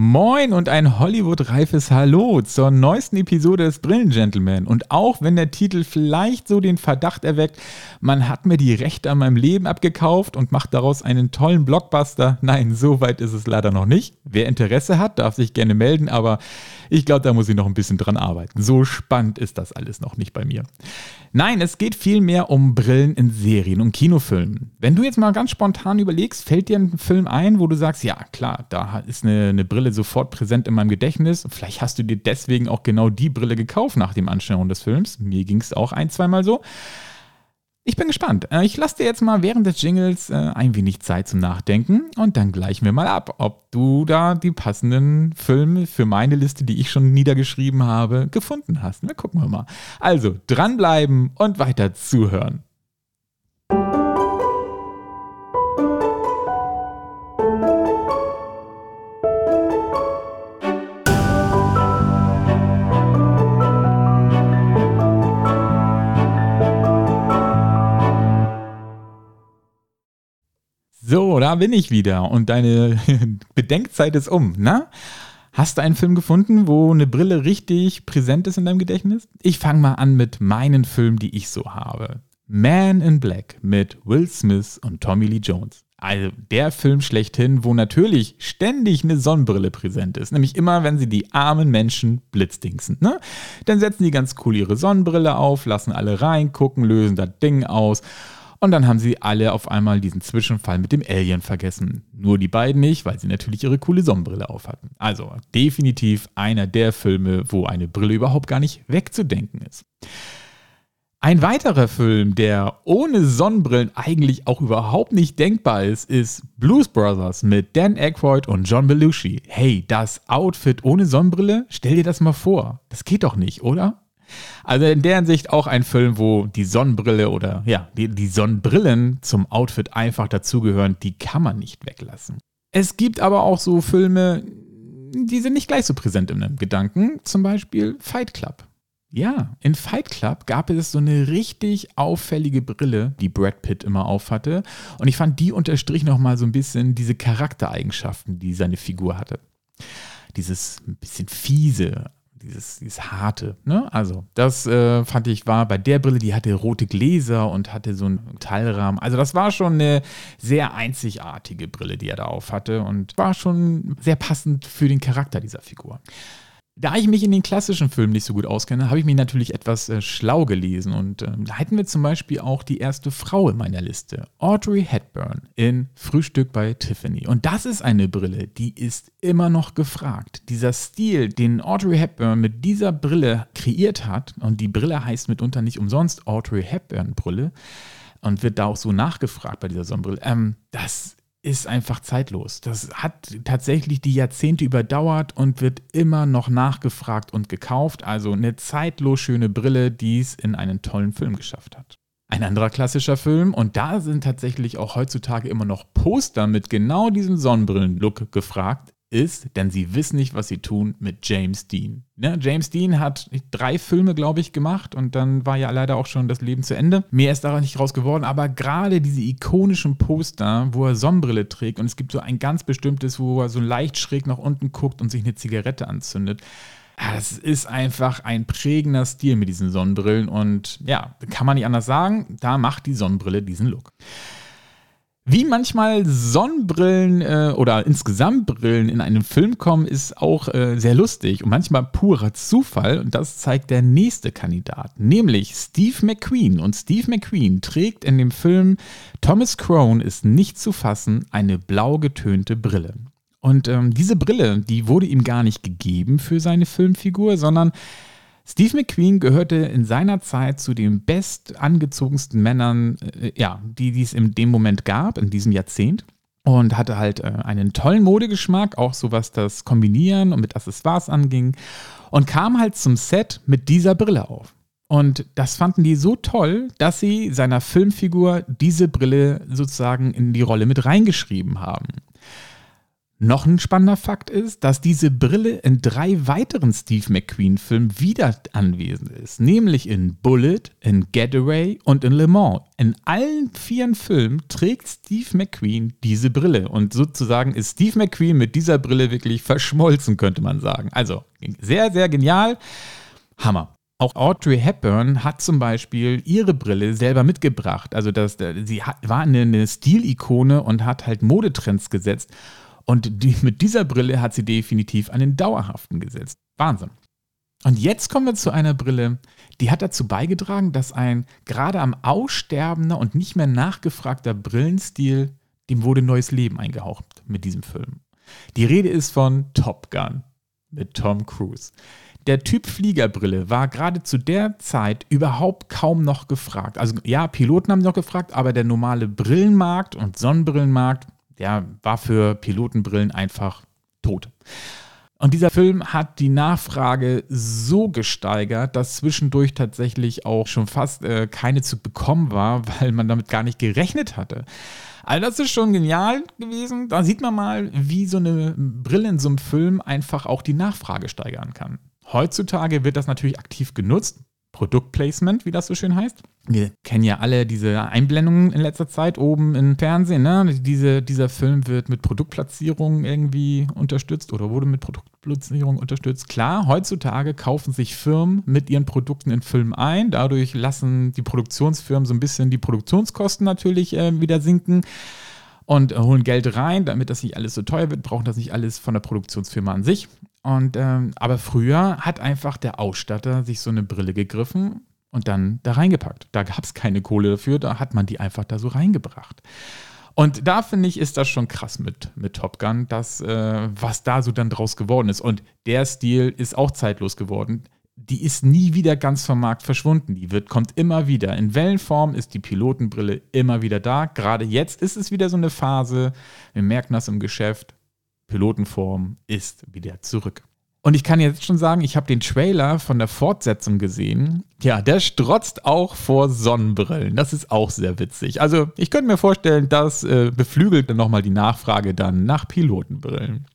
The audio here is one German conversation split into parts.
Moin und ein Hollywood-reifes Hallo zur neuesten Episode des Brillengentleman. Und auch wenn der Titel vielleicht so den Verdacht erweckt, man hat mir die Rechte an meinem Leben abgekauft und macht daraus einen tollen Blockbuster, nein, so weit ist es leider noch nicht. Wer Interesse hat, darf sich gerne melden, aber ich glaube, da muss ich noch ein bisschen dran arbeiten. So spannend ist das alles noch nicht bei mir. Nein, es geht vielmehr um Brillen in Serien und Kinofilmen. Wenn du jetzt mal ganz spontan überlegst, fällt dir ein Film ein, wo du sagst, ja klar, da ist eine, eine Brille sofort präsent in meinem Gedächtnis. Vielleicht hast du dir deswegen auch genau die Brille gekauft nach dem Anschauen des Films. Mir ging es auch ein, zweimal so. Ich bin gespannt. Äh, ich lasse dir jetzt mal während des Jingles äh, ein wenig Zeit zum Nachdenken und dann gleichen wir mal ab, ob du da die passenden Filme für meine Liste, die ich schon niedergeschrieben habe, gefunden hast. Wir gucken wir mal. Also dranbleiben und weiter zuhören. Bin ich wieder und deine Bedenkzeit ist um, na? Hast du einen Film gefunden, wo eine Brille richtig präsent ist in deinem Gedächtnis? Ich fange mal an mit meinen Filmen, die ich so habe. Man in Black mit Will Smith und Tommy Lee Jones. Also der Film schlechthin, wo natürlich ständig eine Sonnenbrille präsent ist. Nämlich immer, wenn sie die armen Menschen blitzdingsen. Ne? Dann setzen die ganz cool ihre Sonnenbrille auf, lassen alle reingucken, lösen das Ding aus und dann haben sie alle auf einmal diesen Zwischenfall mit dem Alien vergessen. Nur die beiden nicht, weil sie natürlich ihre coole Sonnenbrille aufhatten. Also definitiv einer der Filme, wo eine Brille überhaupt gar nicht wegzudenken ist. Ein weiterer Film, der ohne Sonnenbrillen eigentlich auch überhaupt nicht denkbar ist, ist Blues Brothers mit Dan Aykroyd und John Belushi. Hey, das Outfit ohne Sonnenbrille? Stell dir das mal vor. Das geht doch nicht, oder? Also in der Hinsicht auch ein Film, wo die Sonnenbrille oder ja, die, die Sonnenbrillen zum Outfit einfach dazugehören, die kann man nicht weglassen. Es gibt aber auch so Filme, die sind nicht gleich so präsent in einem Gedanken, zum Beispiel Fight Club. Ja, in Fight Club gab es so eine richtig auffällige Brille, die Brad Pitt immer aufhatte. Und ich fand, die unterstrich nochmal so ein bisschen diese Charaktereigenschaften, die seine Figur hatte. Dieses ein bisschen fiese, dieses, dieses harte. Ne? Also, das äh, fand ich war bei der Brille, die hatte rote Gläser und hatte so einen Teilrahmen. Also, das war schon eine sehr einzigartige Brille, die er da auf hatte und war schon sehr passend für den Charakter dieser Figur. Da ich mich in den klassischen Filmen nicht so gut auskenne, habe ich mich natürlich etwas äh, schlau gelesen. Und ähm, da hätten wir zum Beispiel auch die erste Frau in meiner Liste, Audrey Hepburn in Frühstück bei Tiffany. Und das ist eine Brille, die ist immer noch gefragt. Dieser Stil, den Audrey Hepburn mit dieser Brille kreiert hat, und die Brille heißt mitunter nicht umsonst Audrey Hepburn Brille, und wird da auch so nachgefragt bei dieser Sonnenbrille, ähm, das ist einfach zeitlos. Das hat tatsächlich die Jahrzehnte überdauert und wird immer noch nachgefragt und gekauft. Also eine zeitlos schöne Brille, die es in einen tollen Film geschafft hat. Ein anderer klassischer Film, und da sind tatsächlich auch heutzutage immer noch Poster mit genau diesem Sonnenbrillen-Look gefragt, ist, denn sie wissen nicht, was sie tun mit James Dean. Ne? James Dean hat drei Filme, glaube ich, gemacht und dann war ja leider auch schon das Leben zu Ende. Mehr ist daran nicht raus geworden, aber gerade diese ikonischen Poster, wo er Sonnenbrille trägt und es gibt so ein ganz bestimmtes, wo er so leicht schräg nach unten guckt und sich eine Zigarette anzündet. Es ist einfach ein prägender Stil mit diesen Sonnenbrillen und ja, kann man nicht anders sagen, da macht die Sonnenbrille diesen Look. Wie manchmal Sonnenbrillen äh, oder insgesamt Brillen in einen Film kommen, ist auch äh, sehr lustig und manchmal purer Zufall. Und das zeigt der nächste Kandidat, nämlich Steve McQueen. Und Steve McQueen trägt in dem Film Thomas Crown ist nicht zu fassen eine blau getönte Brille. Und ähm, diese Brille, die wurde ihm gar nicht gegeben für seine Filmfigur, sondern Steve McQueen gehörte in seiner Zeit zu den best angezogensten Männern, äh, ja, die es in dem Moment gab, in diesem Jahrzehnt. Und hatte halt äh, einen tollen Modegeschmack, auch so was das Kombinieren und mit Accessoires anging. Und kam halt zum Set mit dieser Brille auf. Und das fanden die so toll, dass sie seiner Filmfigur diese Brille sozusagen in die Rolle mit reingeschrieben haben. Noch ein spannender Fakt ist, dass diese Brille in drei weiteren Steve McQueen-Filmen wieder anwesend ist, nämlich in Bullet, in Getaway und in Le Mans. In allen vier Filmen trägt Steve McQueen diese Brille und sozusagen ist Steve McQueen mit dieser Brille wirklich verschmolzen, könnte man sagen. Also sehr, sehr genial. Hammer. Auch Audrey Hepburn hat zum Beispiel ihre Brille selber mitgebracht. Also das, sie war eine Stilikone und hat halt Modetrends gesetzt. Und die, mit dieser Brille hat sie definitiv einen dauerhaften gesetzt. Wahnsinn. Und jetzt kommen wir zu einer Brille, die hat dazu beigetragen, dass ein gerade am aussterbender und nicht mehr nachgefragter Brillenstil, dem wurde neues Leben eingehaucht mit diesem Film. Die Rede ist von Top Gun mit Tom Cruise. Der Typ Fliegerbrille war gerade zu der Zeit überhaupt kaum noch gefragt. Also ja, Piloten haben noch gefragt, aber der normale Brillenmarkt und Sonnenbrillenmarkt der war für Pilotenbrillen einfach tot. Und dieser Film hat die Nachfrage so gesteigert, dass zwischendurch tatsächlich auch schon fast äh, keine zu bekommen war, weil man damit gar nicht gerechnet hatte. Also das ist schon genial gewesen. Da sieht man mal, wie so eine Brille in so einem Film einfach auch die Nachfrage steigern kann. Heutzutage wird das natürlich aktiv genutzt. Produktplacement, wie das so schön heißt. Wir kennen ja alle diese Einblendungen in letzter Zeit oben im Fernsehen. Ne? Diese, dieser Film wird mit Produktplatzierung irgendwie unterstützt oder wurde mit Produktplatzierung unterstützt. Klar, heutzutage kaufen sich Firmen mit ihren Produkten in Filmen ein. Dadurch lassen die Produktionsfirmen so ein bisschen die Produktionskosten natürlich äh, wieder sinken und holen Geld rein, damit das nicht alles so teuer wird, brauchen das nicht alles von der Produktionsfirma an sich. Und ähm, aber früher hat einfach der Ausstatter sich so eine Brille gegriffen und dann da reingepackt. Da gab es keine Kohle dafür, da hat man die einfach da so reingebracht. Und da finde ich, ist das schon krass mit, mit Top Gun, dass, äh, was da so dann draus geworden ist. Und der Stil ist auch zeitlos geworden. Die ist nie wieder ganz vom Markt verschwunden. Die wird, kommt immer wieder. In Wellenform ist die Pilotenbrille immer wieder da. Gerade jetzt ist es wieder so eine Phase. Wir merken das im Geschäft. Pilotenform ist wieder zurück. Und ich kann jetzt schon sagen, ich habe den Trailer von der Fortsetzung gesehen. Ja, der strotzt auch vor Sonnenbrillen. Das ist auch sehr witzig. Also ich könnte mir vorstellen, das äh, beflügelt nochmal die Nachfrage dann nach Pilotenbrillen.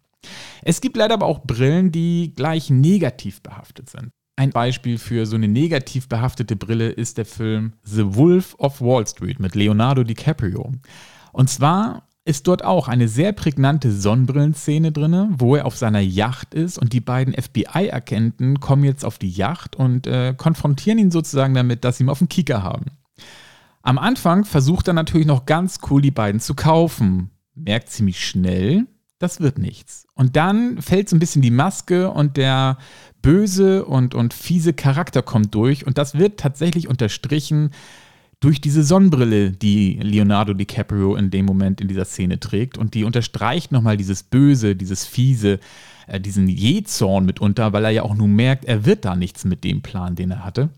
Es gibt leider aber auch Brillen, die gleich negativ behaftet sind. Ein Beispiel für so eine negativ behaftete Brille ist der Film The Wolf of Wall Street mit Leonardo DiCaprio. Und zwar ist dort auch eine sehr prägnante Sonnenbrillenszene drin, wo er auf seiner Yacht ist und die beiden FBI-Agenten kommen jetzt auf die Yacht und äh, konfrontieren ihn sozusagen damit, dass sie ihn auf den Kicker haben. Am Anfang versucht er natürlich noch ganz cool, die beiden zu kaufen, merkt ziemlich schnell, das wird nichts. Und dann fällt so ein bisschen die Maske und der böse und, und fiese Charakter kommt durch und das wird tatsächlich unterstrichen durch diese Sonnenbrille, die Leonardo DiCaprio in dem Moment in dieser Szene trägt. Und die unterstreicht nochmal dieses Böse, dieses Fiese, äh, diesen Jezorn mitunter, weil er ja auch nun merkt, er wird da nichts mit dem Plan, den er hatte.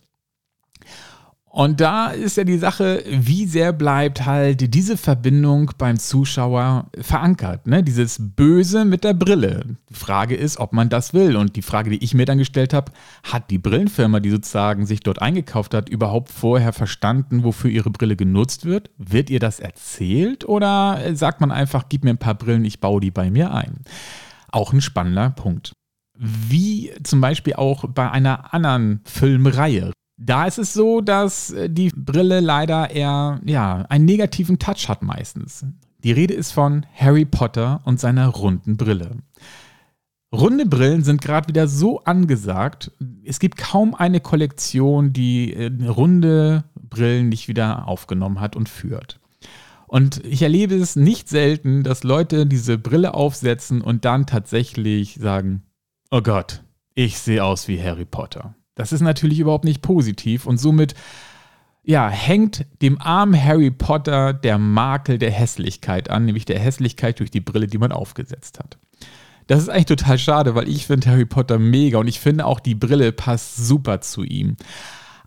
Und da ist ja die Sache, wie sehr bleibt halt diese Verbindung beim Zuschauer verankert, ne? Dieses Böse mit der Brille. Die Frage ist, ob man das will. Und die Frage, die ich mir dann gestellt habe, hat die Brillenfirma, die sozusagen sich dort eingekauft hat, überhaupt vorher verstanden, wofür ihre Brille genutzt wird? Wird ihr das erzählt oder sagt man einfach, gib mir ein paar Brillen, ich baue die bei mir ein? Auch ein spannender Punkt wie zum Beispiel auch bei einer anderen Filmreihe. Da ist es so, dass äh, die Brille leider eher ja, einen negativen Touch hat meistens. Die Rede ist von Harry Potter und seiner runden Brille. Runde Brillen sind gerade wieder so angesagt. Es gibt kaum eine Kollektion, die äh, runde Brillen nicht wieder aufgenommen hat und führt. Und ich erlebe es nicht selten, dass Leute diese Brille aufsetzen und dann tatsächlich sagen, oh Gott, ich sehe aus wie Harry Potter. Das ist natürlich überhaupt nicht positiv und somit ja, hängt dem armen Harry Potter der Makel der Hässlichkeit an, nämlich der Hässlichkeit durch die Brille, die man aufgesetzt hat. Das ist eigentlich total schade, weil ich finde Harry Potter mega und ich finde auch die Brille passt super zu ihm.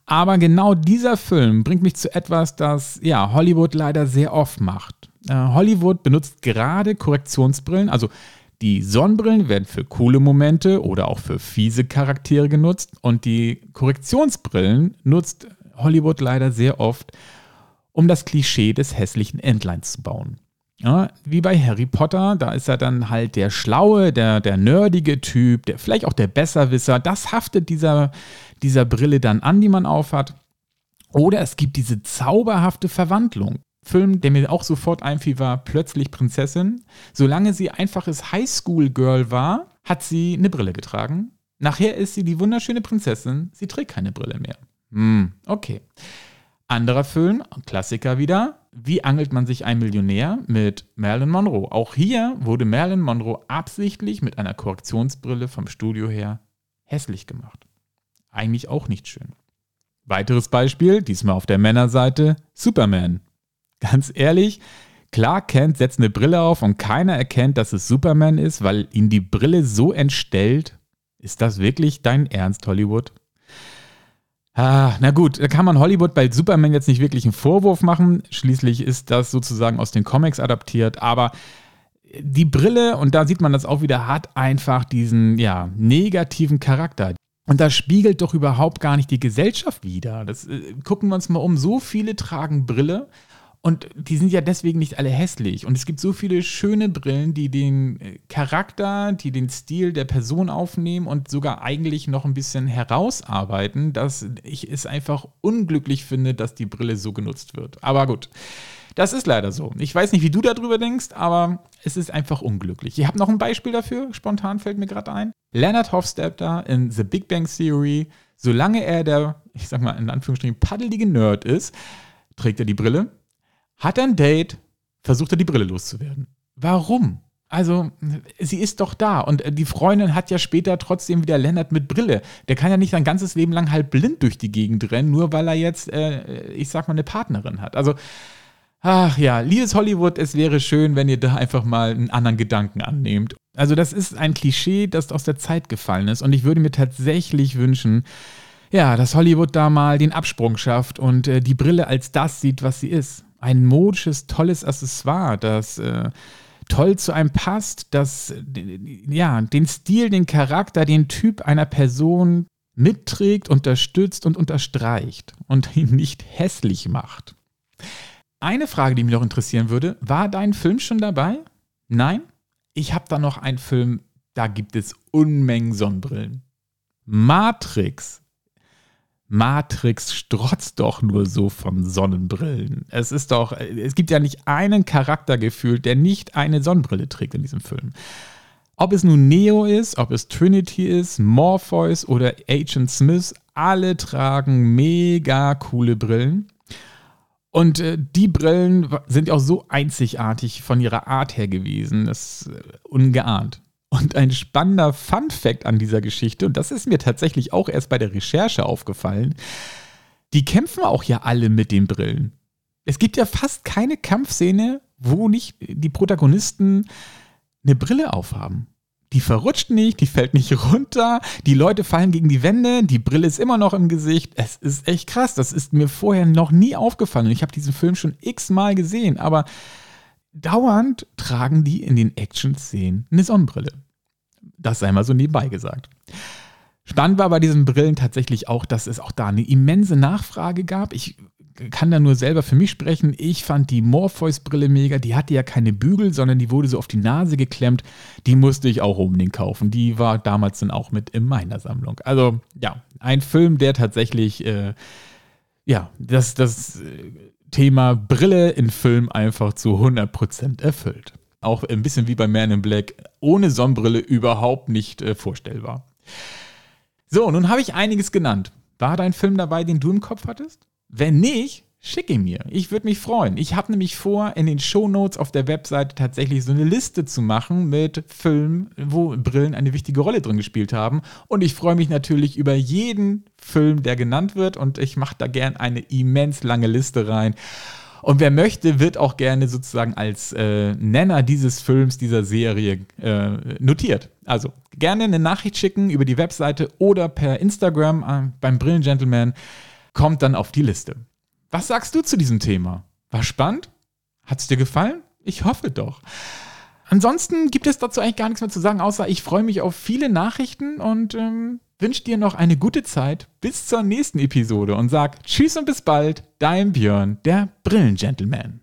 Aber genau dieser Film bringt mich zu etwas, das ja Hollywood leider sehr oft macht. Äh, Hollywood benutzt gerade Korrektionsbrillen, also die Sonnenbrillen werden für coole Momente oder auch für fiese Charaktere genutzt und die Korrektionsbrillen nutzt Hollywood leider sehr oft, um das Klischee des hässlichen Entleins zu bauen. Ja, wie bei Harry Potter, da ist er dann halt der schlaue, der, der nerdige Typ, der vielleicht auch der Besserwisser. Das haftet dieser, dieser Brille dann an, die man aufhat. Oder es gibt diese zauberhafte Verwandlung. Film, der mir auch sofort einfiel, war Plötzlich Prinzessin. Solange sie einfaches Highschool-Girl war, hat sie eine Brille getragen. Nachher ist sie die wunderschöne Prinzessin. Sie trägt keine Brille mehr. Hm, okay. Anderer Film, Klassiker wieder. Wie angelt man sich ein Millionär mit Marilyn Monroe? Auch hier wurde Marilyn Monroe absichtlich mit einer Korrektionsbrille vom Studio her hässlich gemacht. Eigentlich auch nicht schön. Weiteres Beispiel, diesmal auf der Männerseite, Superman. Ganz ehrlich, Clark Kent setzt eine Brille auf und keiner erkennt, dass es Superman ist, weil ihn die Brille so entstellt. Ist das wirklich dein Ernst, Hollywood? Ah, na gut, da kann man Hollywood bei Superman jetzt nicht wirklich einen Vorwurf machen. Schließlich ist das sozusagen aus den Comics adaptiert, aber die Brille, und da sieht man das auch wieder, hat einfach diesen ja, negativen Charakter. Und das spiegelt doch überhaupt gar nicht die Gesellschaft wider. Das, äh, gucken wir uns mal um. So viele tragen Brille und die sind ja deswegen nicht alle hässlich. Und es gibt so viele schöne Brillen, die den äh, Charakter, die den Stil der Person aufnehmen und sogar eigentlich noch ein bisschen herausarbeiten, dass ich es einfach unglücklich finde, dass die Brille so genutzt wird. Aber gut. Das ist leider so. Ich weiß nicht, wie du darüber denkst, aber es ist einfach unglücklich. Ich habe noch ein Beispiel dafür, spontan fällt mir gerade ein. Leonard Hofstadter in The Big Bang Theory, solange er der, ich sag mal in Anführungsstrichen, paddelige Nerd ist, trägt er die Brille, hat ein Date, versucht er die Brille loszuwerden. Warum? Also, sie ist doch da. Und die Freundin hat ja später trotzdem wieder Lennart mit Brille. Der kann ja nicht sein ganzes Leben lang halb blind durch die Gegend rennen, nur weil er jetzt, äh, ich sag mal, eine Partnerin hat. Also, Ach ja, liebes Hollywood, es wäre schön, wenn ihr da einfach mal einen anderen Gedanken annehmt. Also das ist ein Klischee, das aus der Zeit gefallen ist und ich würde mir tatsächlich wünschen, ja, dass Hollywood da mal den Absprung schafft und äh, die Brille als das sieht, was sie ist. Ein modisches, tolles Accessoire, das äh, toll zu einem passt, das ja, den Stil, den Charakter, den Typ einer Person mitträgt, unterstützt und unterstreicht und ihn nicht hässlich macht. Eine Frage, die mich noch interessieren würde, war dein Film schon dabei? Nein? Ich habe da noch einen Film, da gibt es Unmengen Sonnenbrillen. Matrix. Matrix strotzt doch nur so von Sonnenbrillen. Es ist doch, es gibt ja nicht einen Charakter gefühlt, der nicht eine Sonnenbrille trägt in diesem Film. Ob es nun Neo ist, ob es Trinity ist, Morpheus oder Agent Smith, alle tragen mega coole Brillen. Und äh, die Brillen sind auch so einzigartig von ihrer Art her gewesen. Das ist äh, ungeahnt. Und ein spannender Fun-Fact an dieser Geschichte, und das ist mir tatsächlich auch erst bei der Recherche aufgefallen: die kämpfen auch ja alle mit den Brillen. Es gibt ja fast keine Kampfszene, wo nicht die Protagonisten eine Brille aufhaben. Die verrutscht nicht, die fällt nicht runter, die Leute fallen gegen die Wände, die Brille ist immer noch im Gesicht. Es ist echt krass, das ist mir vorher noch nie aufgefallen. Ich habe diesen Film schon x-mal gesehen, aber dauernd tragen die in den Action-Szenen eine Sonnenbrille. Das sei mal so nebenbei gesagt. Spannend war bei diesen Brillen tatsächlich auch, dass es auch da eine immense Nachfrage gab. Ich kann da nur selber für mich sprechen. Ich fand die Morpheus-Brille mega. Die hatte ja keine Bügel, sondern die wurde so auf die Nase geklemmt. Die musste ich auch unbedingt kaufen. Die war damals dann auch mit in meiner Sammlung. Also ja, ein Film, der tatsächlich äh, ja, das, das äh, Thema Brille in Film einfach zu 100% erfüllt. Auch ein bisschen wie bei Man in Black, ohne Sonnenbrille überhaupt nicht äh, vorstellbar. So, nun habe ich einiges genannt. War dein Film dabei, den du im Kopf hattest? Wenn nicht, schick ihn mir. Ich würde mich freuen. Ich habe nämlich vor, in den Shownotes auf der Webseite tatsächlich so eine Liste zu machen mit Filmen, wo Brillen eine wichtige Rolle drin gespielt haben. Und ich freue mich natürlich über jeden Film, der genannt wird. Und ich mache da gern eine immens lange Liste rein. Und wer möchte, wird auch gerne sozusagen als äh, Nenner dieses Films, dieser Serie äh, notiert. Also gerne eine Nachricht schicken über die Webseite oder per Instagram äh, beim Brillengentleman kommt dann auf die Liste. Was sagst du zu diesem Thema? War spannend? Hat es dir gefallen? Ich hoffe doch. Ansonsten gibt es dazu eigentlich gar nichts mehr zu sagen, außer ich freue mich auf viele Nachrichten und ähm, wünsche dir noch eine gute Zeit bis zur nächsten Episode und sag Tschüss und bis bald, dein Björn, der Brillengentleman.